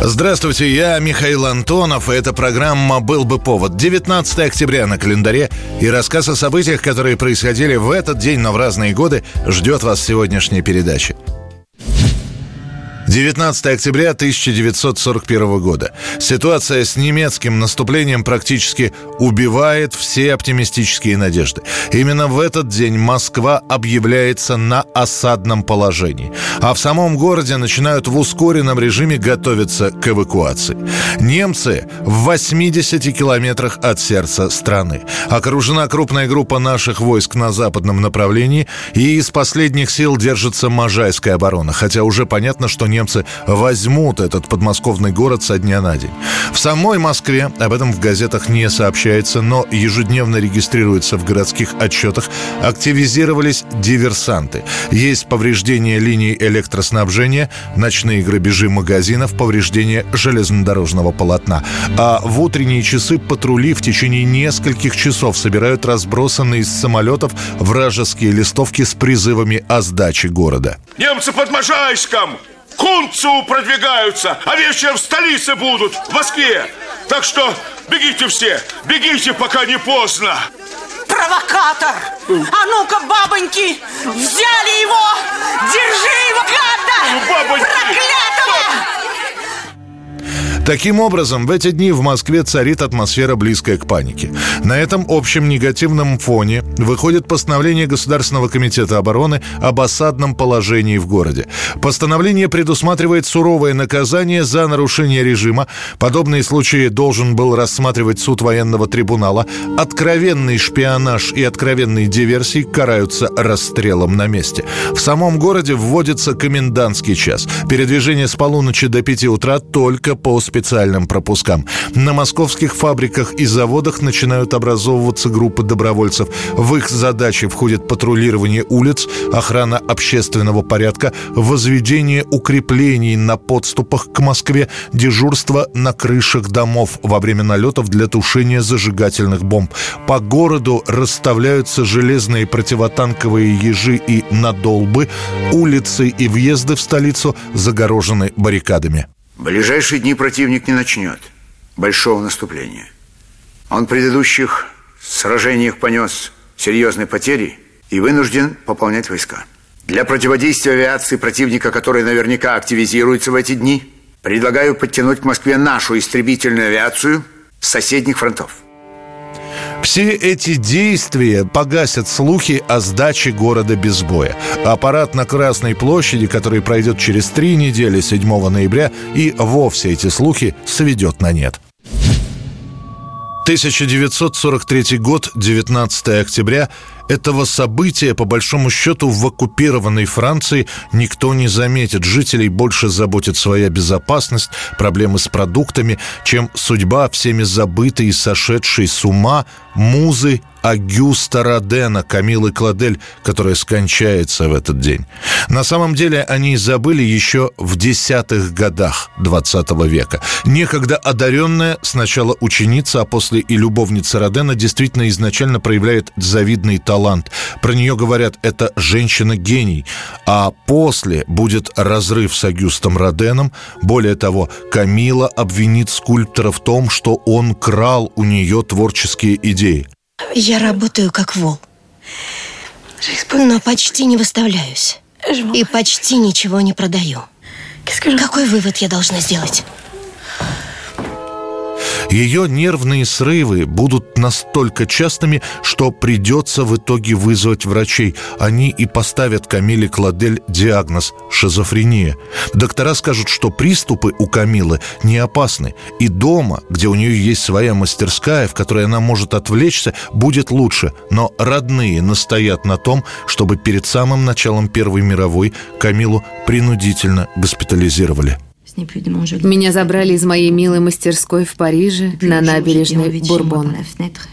Здравствуйте, я Михаил Антонов, и эта программа «Был бы повод». 19 октября на календаре, и рассказ о событиях, которые происходили в этот день, но в разные годы, ждет вас сегодняшней передаче. 19 октября 1941 года. Ситуация с немецким наступлением практически убивает все оптимистические надежды. Именно в этот день Москва объявляется на осадном положении. А в самом городе начинают в ускоренном режиме готовиться к эвакуации. Немцы в 80 километрах от сердца страны. Окружена крупная группа наших войск на западном направлении, и из последних сил держится Можайская оборона. Хотя уже понятно, что не немцы возьмут этот подмосковный город со дня на день. В самой Москве, об этом в газетах не сообщается, но ежедневно регистрируется в городских отчетах, активизировались диверсанты. Есть повреждения линий электроснабжения, ночные грабежи магазинов, повреждения железнодорожного полотна. А в утренние часы патрули в течение нескольких часов собирают разбросанные из самолетов вражеские листовки с призывами о сдаче города. Немцы под Можайском! Кунцеву продвигаются, а вечером в столице будут, в Москве. Так что бегите все, бегите, пока не поздно. Провокатор! А ну-ка, бабоньки, взяли его! Держи его, гада! Бабоньки! Проклятого! Таким образом, в эти дни в Москве царит атмосфера, близкая к панике. На этом общем негативном фоне выходит постановление Государственного комитета обороны об осадном положении в городе. Постановление предусматривает суровое наказание за нарушение режима. Подобные случаи должен был рассматривать суд военного трибунала. Откровенный шпионаж и откровенные диверсии караются расстрелом на месте. В самом городе вводится комендантский час. Передвижение с полуночи до 5 утра только по специальному специальным пропускам. На московских фабриках и заводах начинают образовываться группы добровольцев. В их задачи входит патрулирование улиц, охрана общественного порядка, возведение укреплений на подступах к Москве, дежурство на крышах домов во время налетов для тушения зажигательных бомб. По городу расставляются железные противотанковые ежи и надолбы. Улицы и въезды в столицу загорожены баррикадами. В ближайшие дни противник не начнет большого наступления. Он в предыдущих сражениях понес серьезные потери и вынужден пополнять войска. Для противодействия авиации противника, который наверняка активизируется в эти дни, предлагаю подтянуть к Москве нашу истребительную авиацию с соседних фронтов – все эти действия погасят слухи о сдаче города без боя. Аппарат на Красной площади, который пройдет через три недели 7 ноября, и вовсе эти слухи сведет на нет. 1943 год, 19 октября. Этого события, по большому счету, в оккупированной Франции никто не заметит. Жителей больше заботит своя безопасность, проблемы с продуктами, чем судьба всеми забытой и сошедшей с ума музы Агюста Родена, Камилы Кладель, которая скончается в этот день. На самом деле они забыли еще в десятых годах 20 века. Некогда одаренная сначала ученица, а после и любовница Родена действительно изначально проявляет завидный талант. Про нее говорят, это женщина-гений. А после будет разрыв с Агюстом Роденом. Более того, Камила обвинит скульптора в том, что он крал у нее творческие идеи. Я работаю как вол. Но почти не выставляюсь. И почти ничего не продаю. Какой вывод я должна сделать? Ее нервные срывы будут настолько частыми, что придется в итоге вызвать врачей. Они и поставят Камиле Кладель диагноз – шизофрения. Доктора скажут, что приступы у Камилы не опасны. И дома, где у нее есть своя мастерская, в которой она может отвлечься, будет лучше. Но родные настоят на том, чтобы перед самым началом Первой мировой Камилу принудительно госпитализировали. Меня забрали из моей милой мастерской в Париже на набережной Бурбон.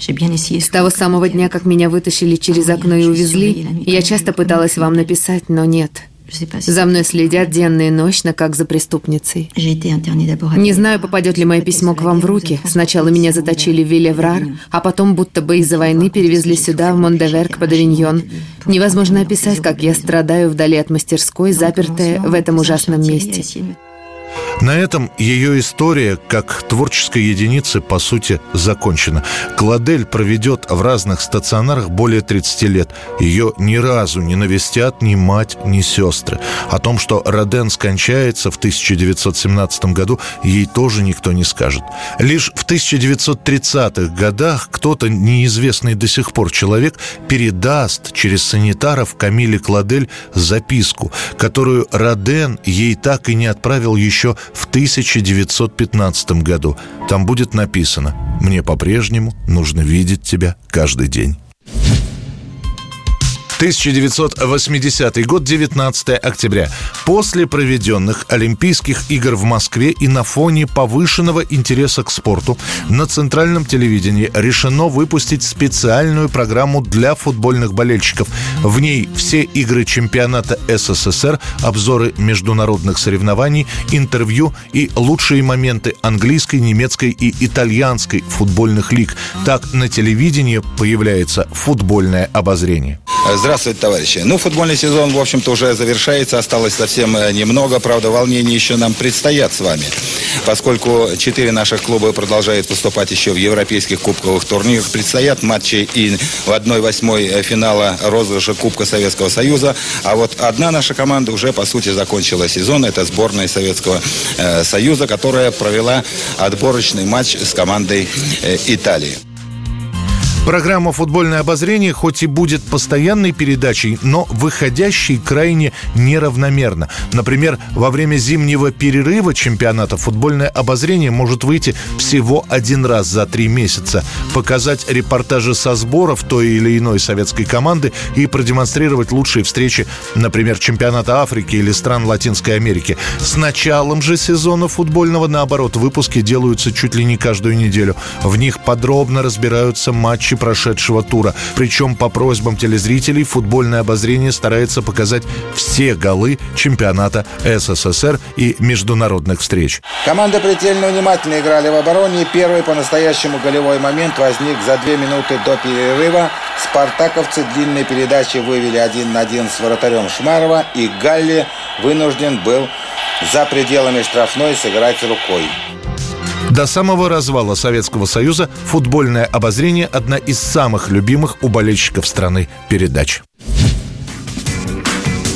С того самого дня, как меня вытащили через окно и увезли, я часто пыталась вам написать, но нет. За мной следят денно и ночно, как за преступницей. Не знаю, попадет ли мое письмо к вам в руки. Сначала меня заточили в Виллеврар, а потом будто бы из-за войны перевезли сюда, в Монdeверк под Авиньон. Невозможно описать, как я страдаю вдали от мастерской, запертая в этом ужасном месте. На этом ее история как творческой единицы, по сути, закончена. Кладель проведет в разных стационарах более 30 лет. Ее ни разу не навестят ни мать, ни сестры. О том, что Роден скончается в 1917 году, ей тоже никто не скажет. Лишь в 1930-х годах кто-то, неизвестный до сих пор человек, передаст через санитаров Камиле Кладель записку, которую Роден ей так и не отправил еще в 1915 году. Там будет написано «Мне по-прежнему нужно видеть тебя каждый день». 1980 год, 19 октября. После проведенных Олимпийских игр в Москве и на фоне повышенного интереса к спорту на центральном телевидении решено выпустить специальную программу для футбольных болельщиков. В ней все игры чемпионата СССР, обзоры международных соревнований, интервью и лучшие моменты английской, немецкой и итальянской футбольных лиг. Так на телевидении появляется футбольное обозрение. Здравствуйте, товарищи. Ну, футбольный сезон, в общем-то, уже завершается. Осталось совсем э, немного. Правда, волнений еще нам предстоят с вами. Поскольку четыре наших клуба продолжают выступать еще в европейских кубковых турнирах, предстоят матчи и в 1-8 э, финала розыгрыша Кубка Советского Союза. А вот одна наша команда уже, по сути, закончила сезон. Это сборная Советского э, Союза, которая провела отборочный матч с командой э, Италии. Программа «Футбольное обозрение» хоть и будет постоянной передачей, но выходящей крайне неравномерно. Например, во время зимнего перерыва чемпионата футбольное обозрение может выйти всего один раз за три месяца, показать репортажи со сборов той или иной советской команды и продемонстрировать лучшие встречи, например, чемпионата Африки или стран Латинской Америки. С началом же сезона футбольного, наоборот, выпуски делаются чуть ли не каждую неделю. В них подробно разбираются матчи прошедшего тура. Причем по просьбам телезрителей футбольное обозрение старается показать все голы чемпионата СССР и международных встреч. Команды предельно внимательно играли в обороне. Первый по-настоящему голевой момент возник за две минуты до перерыва. Спартаковцы длинной передачи вывели один на один с вратарем Шмарова, и Галли вынужден был за пределами штрафной сыграть рукой. До самого развала Советского Союза футбольное обозрение – одна из самых любимых у болельщиков страны передач.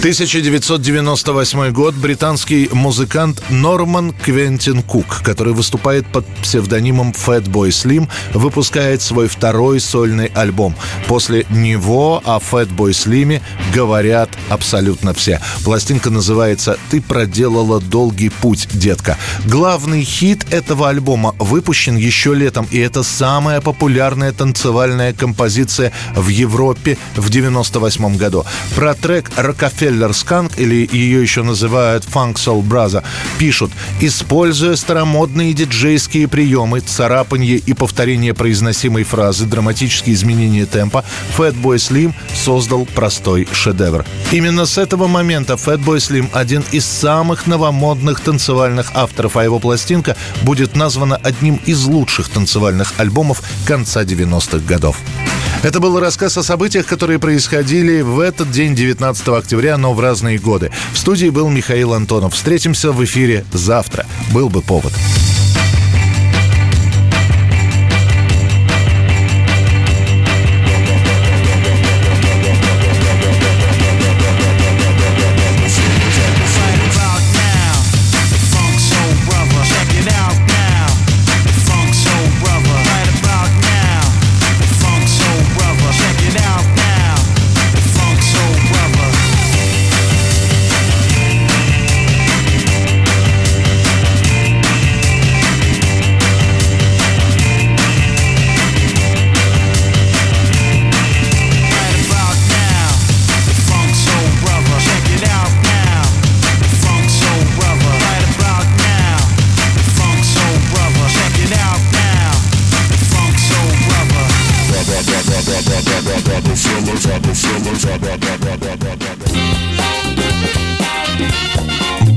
1998 год. Британский музыкант Норман Квентин Кук, который выступает под псевдонимом Fatboy Slim, выпускает свой второй сольный альбом. После него о Fatboy Slim говорят абсолютно все. Пластинка называется «Ты проделала долгий путь, детка». Главный хит этого альбома выпущен еще летом, и это самая популярная танцевальная композиция в Европе в 98 году. Про трек «Рокофеллер Рокфеллер Сканк, или ее еще называют Funk Soul Brother, пишут, используя старомодные диджейские приемы, царапанье и повторение произносимой фразы, драматические изменения темпа, Fatboy Slim создал простой шедевр. Именно с этого момента Fatboy Slim один из самых новомодных танцевальных авторов, а его пластинка будет названа одним из лучших танцевальных альбомов конца 90-х годов. Это был рассказ о событиях, которые происходили в этот день, 19 октября, но в разные годы. В студии был Михаил Антонов. Встретимся в эфире завтра. Был бы повод.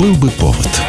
Был бы повод.